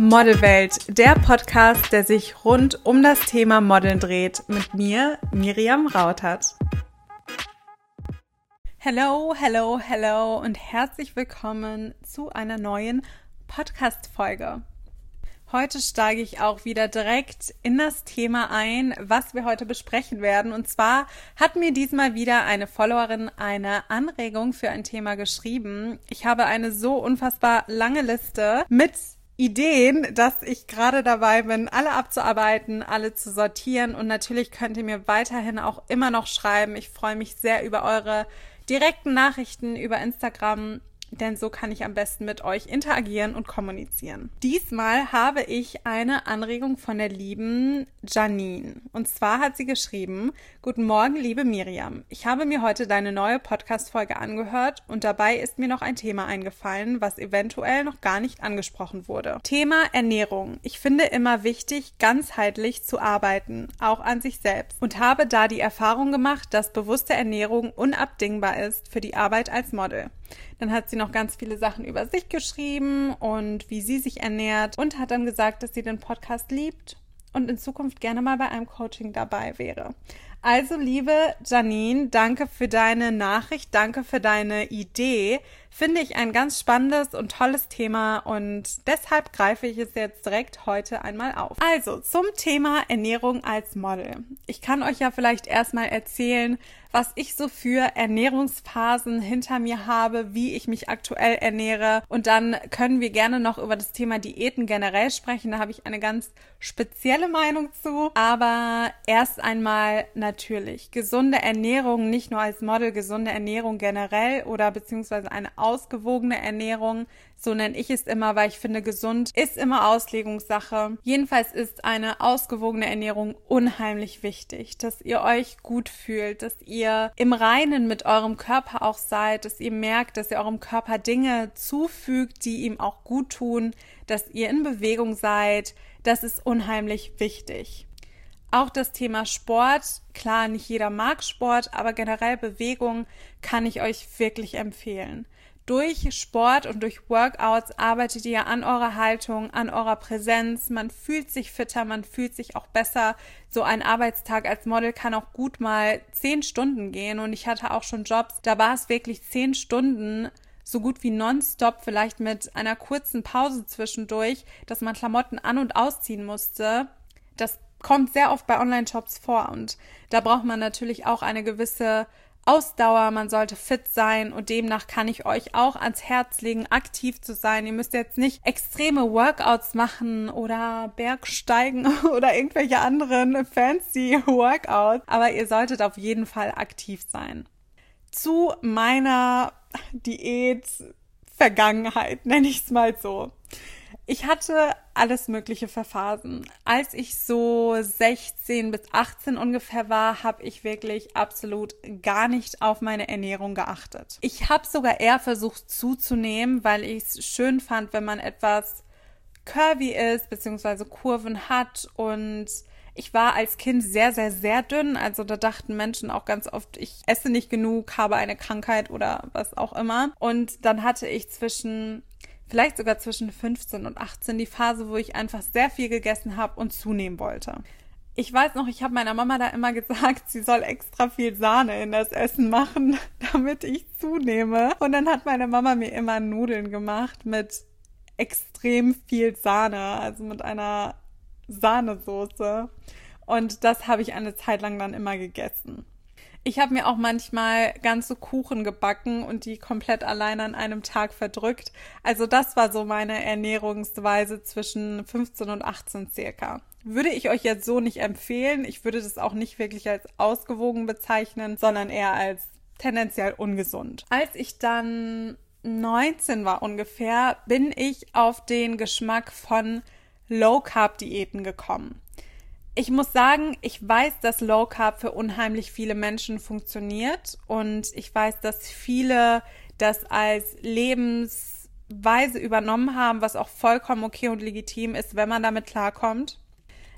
Modelwelt, der Podcast, der sich rund um das Thema Modeln dreht, mit mir, Miriam Rautert. Hello, hello, hello und herzlich willkommen zu einer neuen Podcast-Folge. Heute steige ich auch wieder direkt in das Thema ein, was wir heute besprechen werden. Und zwar hat mir diesmal wieder eine Followerin eine Anregung für ein Thema geschrieben. Ich habe eine so unfassbar lange Liste mit Ideen, dass ich gerade dabei bin, alle abzuarbeiten, alle zu sortieren. Und natürlich könnt ihr mir weiterhin auch immer noch schreiben. Ich freue mich sehr über eure direkten Nachrichten über Instagram denn so kann ich am besten mit euch interagieren und kommunizieren. Diesmal habe ich eine Anregung von der lieben Janine. Und zwar hat sie geschrieben, Guten Morgen, liebe Miriam. Ich habe mir heute deine neue Podcast-Folge angehört und dabei ist mir noch ein Thema eingefallen, was eventuell noch gar nicht angesprochen wurde. Thema Ernährung. Ich finde immer wichtig, ganzheitlich zu arbeiten, auch an sich selbst. Und habe da die Erfahrung gemacht, dass bewusste Ernährung unabdingbar ist für die Arbeit als Model. Dann hat sie noch ganz viele Sachen über sich geschrieben und wie sie sich ernährt und hat dann gesagt, dass sie den Podcast liebt und in Zukunft gerne mal bei einem Coaching dabei wäre. Also, liebe Janine, danke für deine Nachricht, danke für deine Idee. Finde ich ein ganz spannendes und tolles Thema und deshalb greife ich es jetzt direkt heute einmal auf. Also, zum Thema Ernährung als Model. Ich kann euch ja vielleicht erstmal erzählen, was ich so für Ernährungsphasen hinter mir habe, wie ich mich aktuell ernähre. Und dann können wir gerne noch über das Thema Diäten generell sprechen. Da habe ich eine ganz spezielle Meinung zu. Aber erst einmal natürlich gesunde Ernährung, nicht nur als Model, gesunde Ernährung generell oder beziehungsweise eine ausgewogene Ernährung so nenne ich es immer, weil ich finde, gesund ist immer Auslegungssache. Jedenfalls ist eine ausgewogene Ernährung unheimlich wichtig, dass ihr euch gut fühlt, dass ihr im Reinen mit eurem Körper auch seid, dass ihr merkt, dass ihr eurem Körper Dinge zufügt, die ihm auch gut tun, dass ihr in Bewegung seid. Das ist unheimlich wichtig. Auch das Thema Sport, klar, nicht jeder mag Sport, aber generell Bewegung kann ich euch wirklich empfehlen durch Sport und durch Workouts arbeitet ihr an eurer Haltung, an eurer Präsenz. Man fühlt sich fitter, man fühlt sich auch besser. So ein Arbeitstag als Model kann auch gut mal zehn Stunden gehen. Und ich hatte auch schon Jobs, da war es wirklich zehn Stunden so gut wie nonstop, vielleicht mit einer kurzen Pause zwischendurch, dass man Klamotten an- und ausziehen musste. Das kommt sehr oft bei Online-Shops vor und da braucht man natürlich auch eine gewisse Ausdauer, man sollte fit sein und demnach kann ich euch auch ans Herz legen, aktiv zu sein. Ihr müsst jetzt nicht extreme Workouts machen oder Bergsteigen oder irgendwelche anderen fancy Workouts, aber ihr solltet auf jeden Fall aktiv sein. Zu meiner Diät Vergangenheit, nenne ich es mal so. Ich hatte alles Mögliche für Phasen. Als ich so 16 bis 18 ungefähr war, habe ich wirklich absolut gar nicht auf meine Ernährung geachtet. Ich habe sogar eher versucht zuzunehmen, weil ich es schön fand, wenn man etwas curvy ist, beziehungsweise Kurven hat und ich war als Kind sehr, sehr, sehr dünn. Also da dachten Menschen auch ganz oft, ich esse nicht genug, habe eine Krankheit oder was auch immer. Und dann hatte ich zwischen vielleicht sogar zwischen 15 und 18 die Phase, wo ich einfach sehr viel gegessen habe und zunehmen wollte. Ich weiß noch, ich habe meiner Mama da immer gesagt, sie soll extra viel Sahne in das Essen machen, damit ich zunehme. Und dann hat meine Mama mir immer Nudeln gemacht mit extrem viel Sahne, also mit einer Sahnesoße. Und das habe ich eine Zeit lang dann immer gegessen. Ich habe mir auch manchmal ganze Kuchen gebacken und die komplett allein an einem Tag verdrückt. Also das war so meine Ernährungsweise zwischen 15 und 18 circa. Würde ich euch jetzt so nicht empfehlen. Ich würde das auch nicht wirklich als ausgewogen bezeichnen, sondern eher als tendenziell ungesund. Als ich dann 19 war ungefähr, bin ich auf den Geschmack von Low Carb Diäten gekommen ich muss sagen, ich weiß, dass Low Carb für unheimlich viele Menschen funktioniert und ich weiß, dass viele das als Lebensweise übernommen haben, was auch vollkommen okay und legitim ist, wenn man damit klarkommt.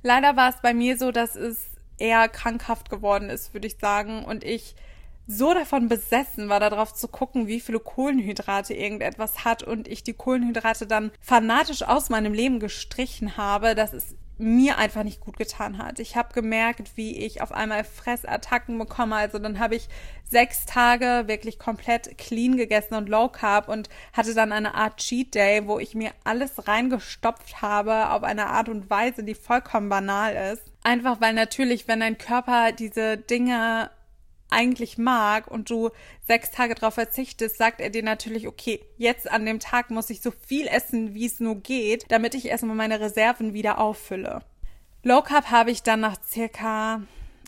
Leider war es bei mir so, dass es eher krankhaft geworden ist, würde ich sagen, und ich so davon besessen war, darauf zu gucken, wie viele Kohlenhydrate irgendetwas hat und ich die Kohlenhydrate dann fanatisch aus meinem Leben gestrichen habe, dass es mir einfach nicht gut getan hat. Ich habe gemerkt, wie ich auf einmal Fressattacken bekomme. Also dann habe ich sechs Tage wirklich komplett clean gegessen und low carb und hatte dann eine Art Cheat Day, wo ich mir alles reingestopft habe auf eine Art und Weise, die vollkommen banal ist. Einfach weil natürlich, wenn dein Körper diese Dinge eigentlich mag und du sechs Tage darauf verzichtest, sagt er dir natürlich, okay, jetzt an dem Tag muss ich so viel essen, wie es nur geht, damit ich erstmal meine Reserven wieder auffülle. Low Carb habe ich dann nach circa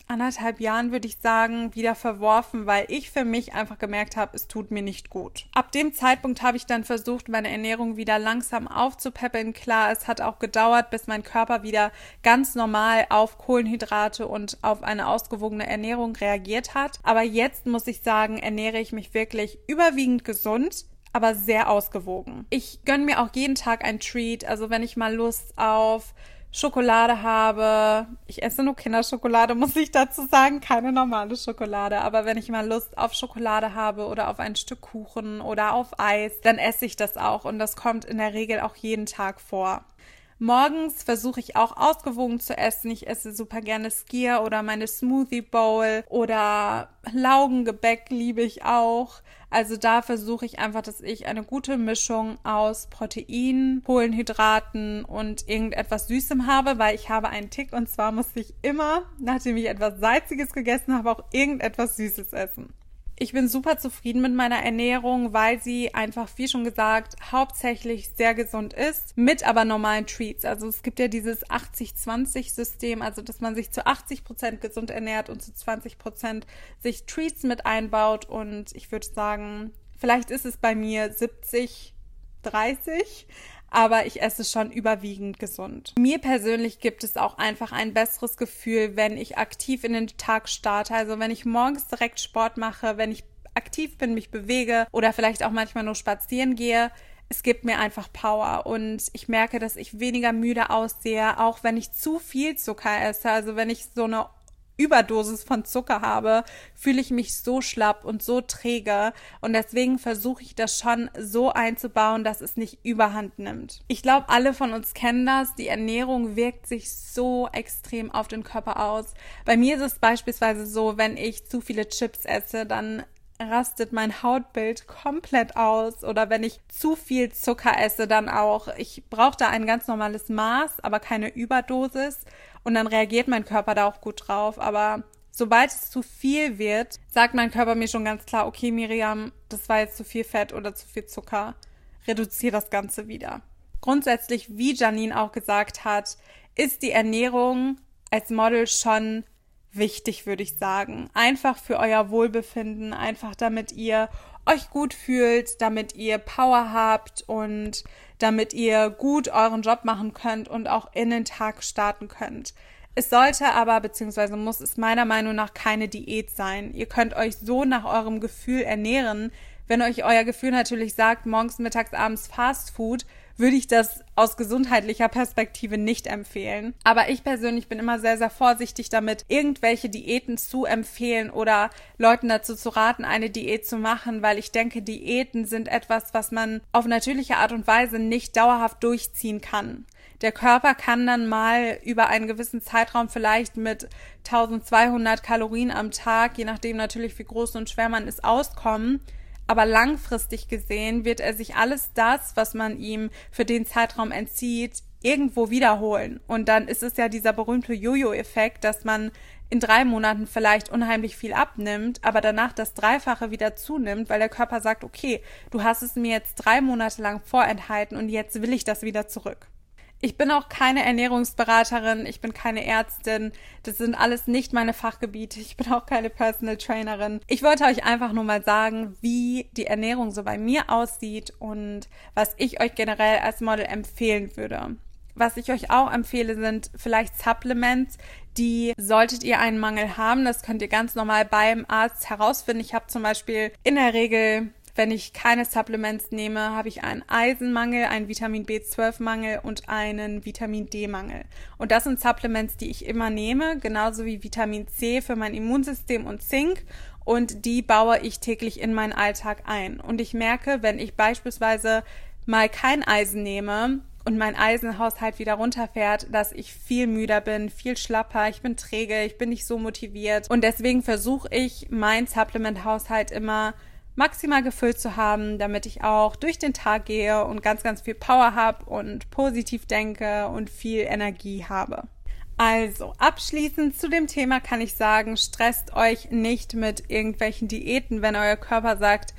anderthalb Jahren, würde ich sagen, wieder verworfen, weil ich für mich einfach gemerkt habe, es tut mir nicht gut. Ab dem Zeitpunkt habe ich dann versucht, meine Ernährung wieder langsam aufzupäppeln. Klar, es hat auch gedauert, bis mein Körper wieder ganz normal auf Kohlenhydrate und auf eine ausgewogene Ernährung reagiert hat. Aber jetzt muss ich sagen, ernähre ich mich wirklich überwiegend gesund aber sehr ausgewogen. Ich gönne mir auch jeden Tag ein Treat. Also wenn ich mal Lust auf Schokolade habe. Ich esse nur Kinderschokolade, muss ich dazu sagen, keine normale Schokolade. Aber wenn ich mal Lust auf Schokolade habe oder auf ein Stück Kuchen oder auf Eis, dann esse ich das auch. Und das kommt in der Regel auch jeden Tag vor. Morgens versuche ich auch ausgewogen zu essen. Ich esse super gerne Skier oder meine Smoothie Bowl oder Laugengebäck liebe ich auch. Also da versuche ich einfach, dass ich eine gute Mischung aus Protein, Kohlenhydraten und irgendetwas Süßem habe, weil ich habe einen Tick und zwar muss ich immer, nachdem ich etwas Salziges gegessen habe, auch irgendetwas Süßes essen. Ich bin super zufrieden mit meiner Ernährung, weil sie einfach, wie schon gesagt, hauptsächlich sehr gesund ist, mit aber normalen Treats. Also es gibt ja dieses 80-20-System, also dass man sich zu 80 Prozent gesund ernährt und zu 20 Prozent sich Treats mit einbaut. Und ich würde sagen, vielleicht ist es bei mir 70, 30 aber ich esse schon überwiegend gesund. Mir persönlich gibt es auch einfach ein besseres Gefühl, wenn ich aktiv in den Tag starte. Also wenn ich morgens direkt Sport mache, wenn ich aktiv bin, mich bewege oder vielleicht auch manchmal nur spazieren gehe. Es gibt mir einfach Power und ich merke, dass ich weniger müde aussehe, auch wenn ich zu viel Zucker esse. Also wenn ich so eine Überdosis von Zucker habe, fühle ich mich so schlapp und so träge. Und deswegen versuche ich das schon so einzubauen, dass es nicht überhand nimmt. Ich glaube, alle von uns kennen das. Die Ernährung wirkt sich so extrem auf den Körper aus. Bei mir ist es beispielsweise so, wenn ich zu viele Chips esse, dann rastet mein Hautbild komplett aus oder wenn ich zu viel Zucker esse, dann auch. Ich brauche da ein ganz normales Maß, aber keine Überdosis und dann reagiert mein Körper da auch gut drauf. Aber sobald es zu viel wird, sagt mein Körper mir schon ganz klar, okay, Miriam, das war jetzt zu viel Fett oder zu viel Zucker. Reduziere das Ganze wieder. Grundsätzlich, wie Janine auch gesagt hat, ist die Ernährung als Model schon wichtig, würde ich sagen. Einfach für euer Wohlbefinden, einfach damit ihr euch gut fühlt, damit ihr Power habt und damit ihr gut euren Job machen könnt und auch in den Tag starten könnt. Es sollte aber, beziehungsweise muss es meiner Meinung nach keine Diät sein. Ihr könnt euch so nach eurem Gefühl ernähren. Wenn euch euer Gefühl natürlich sagt, morgens, mittags, abends Fast Food, würde ich das aus gesundheitlicher Perspektive nicht empfehlen. Aber ich persönlich bin immer sehr, sehr vorsichtig damit, irgendwelche Diäten zu empfehlen oder Leuten dazu zu raten, eine Diät zu machen, weil ich denke, Diäten sind etwas, was man auf natürliche Art und Weise nicht dauerhaft durchziehen kann. Der Körper kann dann mal über einen gewissen Zeitraum vielleicht mit 1200 Kalorien am Tag, je nachdem natürlich wie groß und schwer man ist, auskommen aber langfristig gesehen wird er sich alles das, was man ihm für den Zeitraum entzieht, irgendwo wiederholen. Und dann ist es ja dieser berühmte Jojo-Effekt, dass man in drei Monaten vielleicht unheimlich viel abnimmt, aber danach das Dreifache wieder zunimmt, weil der Körper sagt, okay, du hast es mir jetzt drei Monate lang vorenthalten und jetzt will ich das wieder zurück. Ich bin auch keine Ernährungsberaterin, ich bin keine Ärztin. Das sind alles nicht meine Fachgebiete. Ich bin auch keine Personal Trainerin. Ich wollte euch einfach nur mal sagen, wie die Ernährung so bei mir aussieht und was ich euch generell als Model empfehlen würde. Was ich euch auch empfehle, sind vielleicht Supplements, die solltet ihr einen Mangel haben. Das könnt ihr ganz normal beim Arzt herausfinden. Ich habe zum Beispiel in der Regel wenn ich keine Supplements nehme, habe ich einen Eisenmangel, einen Vitamin B12-Mangel und einen Vitamin D-Mangel. Und das sind Supplements, die ich immer nehme, genauso wie Vitamin C für mein Immunsystem und Zink. und die baue ich täglich in meinen Alltag ein. Und ich merke, wenn ich beispielsweise mal kein Eisen nehme und mein Eisenhaushalt wieder runterfährt, dass ich viel müder bin, viel schlapper, ich bin träge, ich bin nicht so motiviert. Und deswegen versuche ich, meinen Supplement-Haushalt immer maximal gefüllt zu haben, damit ich auch durch den Tag gehe und ganz, ganz viel Power habe und positiv denke und viel Energie habe. Also, abschließend zu dem Thema kann ich sagen, stresst euch nicht mit irgendwelchen Diäten, wenn euer Körper sagt,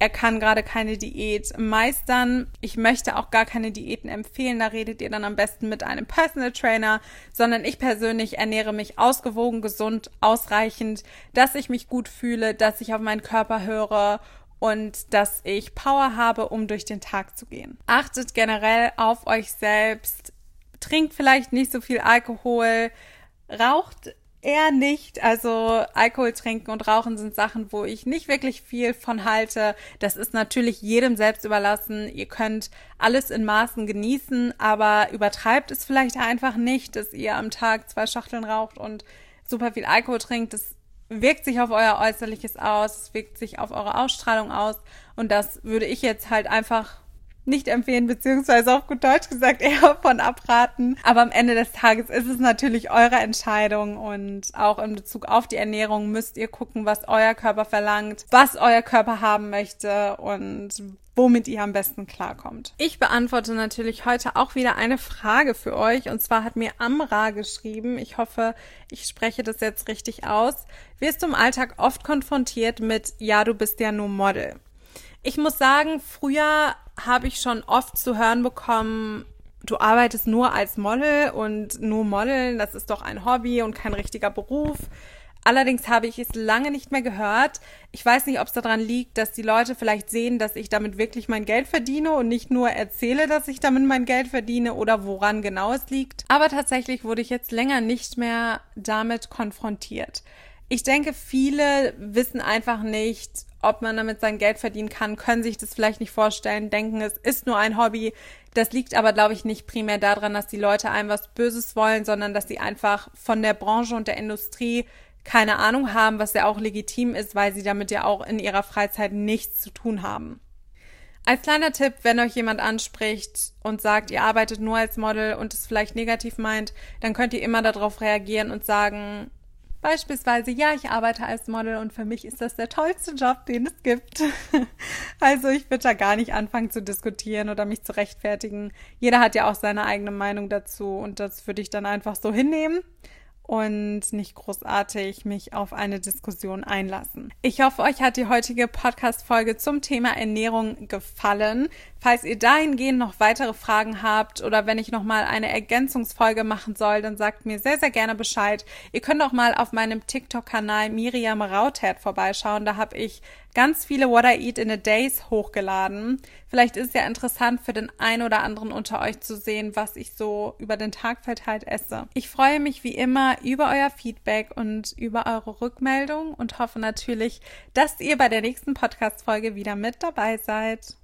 er kann gerade keine Diät meistern. Ich möchte auch gar keine Diäten empfehlen. Da redet ihr dann am besten mit einem Personal Trainer, sondern ich persönlich ernähre mich ausgewogen, gesund, ausreichend, dass ich mich gut fühle, dass ich auf meinen Körper höre und dass ich Power habe, um durch den Tag zu gehen. Achtet generell auf euch selbst. Trinkt vielleicht nicht so viel Alkohol. Raucht Eher nicht. Also Alkohol trinken und rauchen sind Sachen, wo ich nicht wirklich viel von halte. Das ist natürlich jedem selbst überlassen. Ihr könnt alles in Maßen genießen, aber übertreibt es vielleicht einfach nicht, dass ihr am Tag zwei Schachteln raucht und super viel Alkohol trinkt. Das wirkt sich auf euer Äußerliches aus, es wirkt sich auf eure Ausstrahlung aus. Und das würde ich jetzt halt einfach nicht empfehlen, beziehungsweise auf gut Deutsch gesagt eher von abraten. Aber am Ende des Tages ist es natürlich eure Entscheidung und auch in Bezug auf die Ernährung müsst ihr gucken, was euer Körper verlangt, was euer Körper haben möchte und womit ihr am besten klarkommt. Ich beantworte natürlich heute auch wieder eine Frage für euch und zwar hat mir Amra geschrieben. Ich hoffe, ich spreche das jetzt richtig aus. Wirst du im Alltag oft konfrontiert mit, ja, du bist ja nur Model. Ich muss sagen, früher habe ich schon oft zu hören bekommen, du arbeitest nur als Model und nur Modeln, das ist doch ein Hobby und kein richtiger Beruf. Allerdings habe ich es lange nicht mehr gehört. Ich weiß nicht, ob es daran liegt, dass die Leute vielleicht sehen, dass ich damit wirklich mein Geld verdiene und nicht nur erzähle, dass ich damit mein Geld verdiene oder woran genau es liegt. Aber tatsächlich wurde ich jetzt länger nicht mehr damit konfrontiert. Ich denke, viele wissen einfach nicht, ob man damit sein Geld verdienen kann, können sich das vielleicht nicht vorstellen, denken, es ist nur ein Hobby. Das liegt aber, glaube ich, nicht primär daran, dass die Leute einem was Böses wollen, sondern dass sie einfach von der Branche und der Industrie keine Ahnung haben, was ja auch legitim ist, weil sie damit ja auch in ihrer Freizeit nichts zu tun haben. Als kleiner Tipp, wenn euch jemand anspricht und sagt, ihr arbeitet nur als Model und es vielleicht negativ meint, dann könnt ihr immer darauf reagieren und sagen, Beispielsweise, ja, ich arbeite als Model und für mich ist das der tollste Job, den es gibt. also ich würde da gar nicht anfangen zu diskutieren oder mich zu rechtfertigen. Jeder hat ja auch seine eigene Meinung dazu und das würde ich dann einfach so hinnehmen und nicht großartig mich auf eine Diskussion einlassen. Ich hoffe, euch hat die heutige Podcast-Folge zum Thema Ernährung gefallen. Falls ihr dahingehend noch weitere Fragen habt oder wenn ich nochmal eine Ergänzungsfolge machen soll, dann sagt mir sehr, sehr gerne Bescheid. Ihr könnt auch mal auf meinem TikTok-Kanal Miriam Rautert vorbeischauen. Da habe ich ganz viele What I Eat in a Days hochgeladen. Vielleicht ist es ja interessant für den einen oder anderen unter euch zu sehen, was ich so über den Tag verteilt esse. Ich freue mich wie immer über euer Feedback und über eure Rückmeldung und hoffe natürlich, dass ihr bei der nächsten Podcast-Folge wieder mit dabei seid.